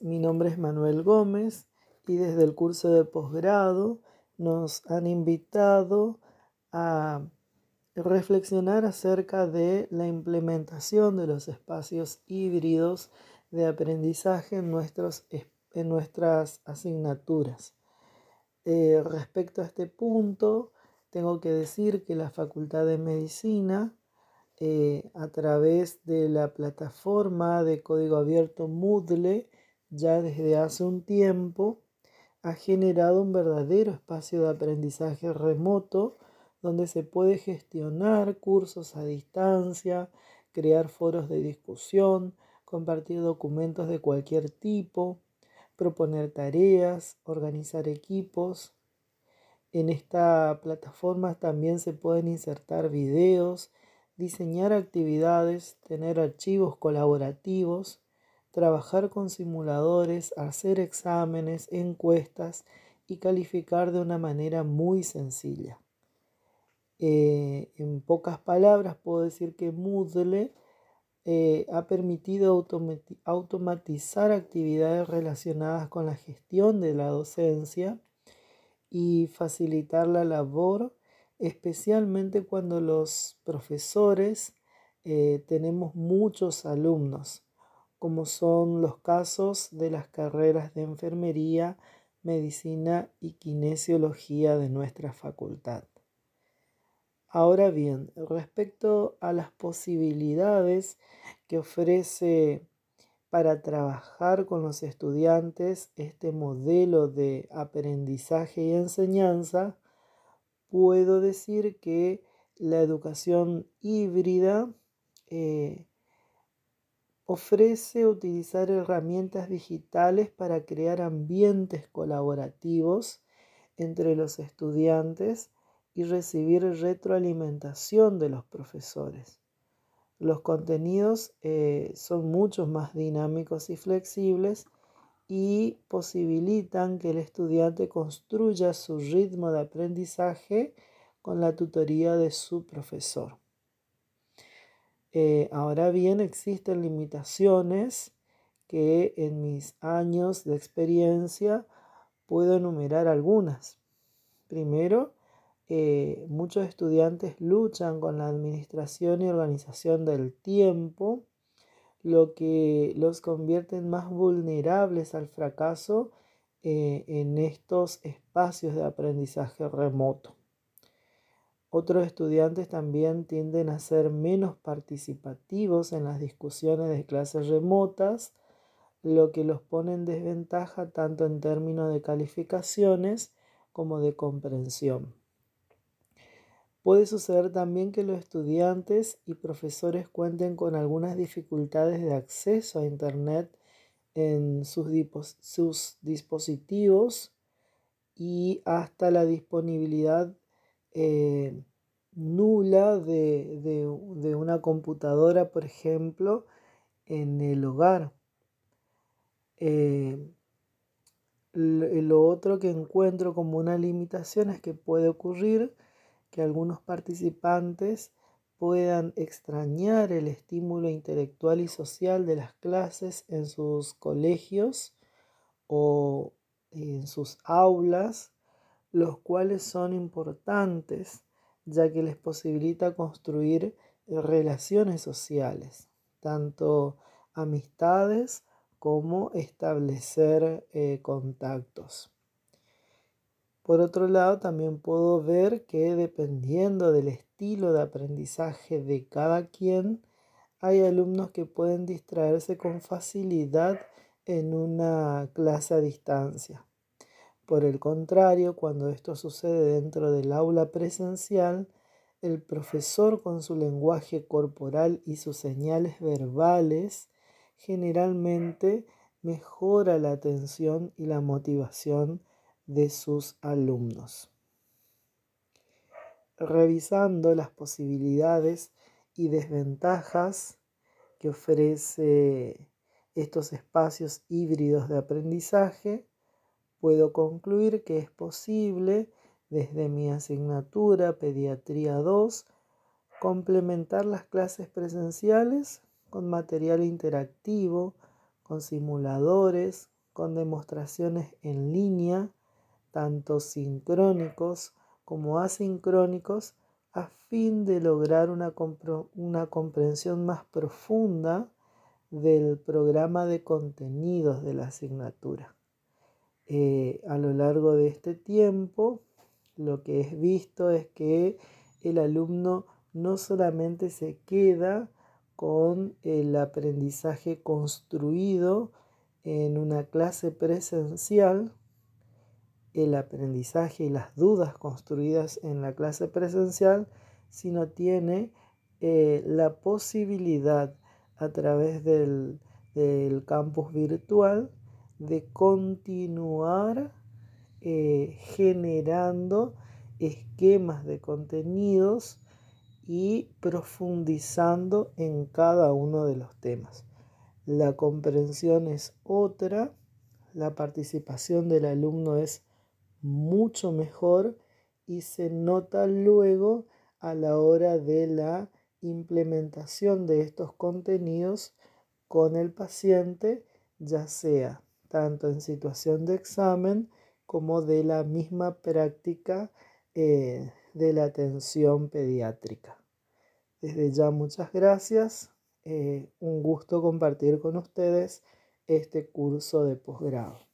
mi nombre es Manuel Gómez y desde el curso de posgrado nos han invitado a reflexionar acerca de la implementación de los espacios híbridos de aprendizaje en, nuestros, en nuestras asignaturas. Eh, respecto a este punto, tengo que decir que la Facultad de Medicina, eh, a través de la plataforma de código abierto Moodle, ya desde hace un tiempo, ha generado un verdadero espacio de aprendizaje remoto donde se puede gestionar cursos a distancia, crear foros de discusión, compartir documentos de cualquier tipo, proponer tareas, organizar equipos. En esta plataforma también se pueden insertar videos, diseñar actividades, tener archivos colaborativos, trabajar con simuladores, hacer exámenes, encuestas y calificar de una manera muy sencilla. Eh, en pocas palabras puedo decir que Moodle eh, ha permitido automatizar actividades relacionadas con la gestión de la docencia y facilitar la labor, especialmente cuando los profesores eh, tenemos muchos alumnos, como son los casos de las carreras de enfermería, medicina y kinesiología de nuestra facultad. Ahora bien, respecto a las posibilidades que ofrece para trabajar con los estudiantes este modelo de aprendizaje y enseñanza, puedo decir que la educación híbrida eh, ofrece utilizar herramientas digitales para crear ambientes colaborativos entre los estudiantes y recibir retroalimentación de los profesores. Los contenidos eh, son mucho más dinámicos y flexibles y posibilitan que el estudiante construya su ritmo de aprendizaje con la tutoría de su profesor. Eh, ahora bien, existen limitaciones que en mis años de experiencia puedo enumerar algunas. Primero, eh, muchos estudiantes luchan con la administración y organización del tiempo, lo que los convierte en más vulnerables al fracaso eh, en estos espacios de aprendizaje remoto. Otros estudiantes también tienden a ser menos participativos en las discusiones de clases remotas, lo que los pone en desventaja tanto en términos de calificaciones como de comprensión. Puede suceder también que los estudiantes y profesores cuenten con algunas dificultades de acceso a Internet en sus, dispositivos y hasta la disponibilidad eh, nula de, una computadora, por ejemplo, en el hogar. Eh, lo otro que encuentro como una limitación es que puede ocurrir que algunos participantes puedan extrañar el estímulo intelectual y social de las clases en sus colegios o en sus aulas, los cuales son importantes ya que les posibilita construir relaciones sociales, tanto amistades como establecer eh, contactos. Por otro lado, también puedo ver que dependiendo del estilo de aprendizaje de cada quien, hay alumnos que pueden distraerse con facilidad en una clase a distancia. Por el contrario, cuando esto sucede dentro del aula presencial, el profesor con su lenguaje corporal y sus señales verbales generalmente mejora la atención y la motivación de sus alumnos. Revisando las posibilidades y desventajas que ofrece estos espacios híbridos de aprendizaje, puedo concluir que es posible desde mi asignatura Pediatría 2 complementar las clases presenciales con material interactivo, con simuladores, con demostraciones en línea, tanto sincrónicos como asincrónicos, a fin de lograr una, una comprensión más profunda del programa de contenidos de la asignatura. Eh, a lo largo de este tiempo, lo que es visto es que el alumno no solamente se queda con el aprendizaje construido en una clase presencial, el aprendizaje y las dudas construidas en la clase presencial, sino tiene eh, la posibilidad a través del, campus virtual de continuar eh, generando esquemas de contenidos y profundizando en cada uno de los temas. La comprensión es otra, la participación del alumno es mucho mejor y se nota luego a la hora de la implementación de estos contenidos con el paciente, ya sea tanto en situación de examen como de la misma práctica eh, de la atención pediátrica. Desde ya muchas gracias. Eh, un gusto compartir con ustedes este curso de posgrado.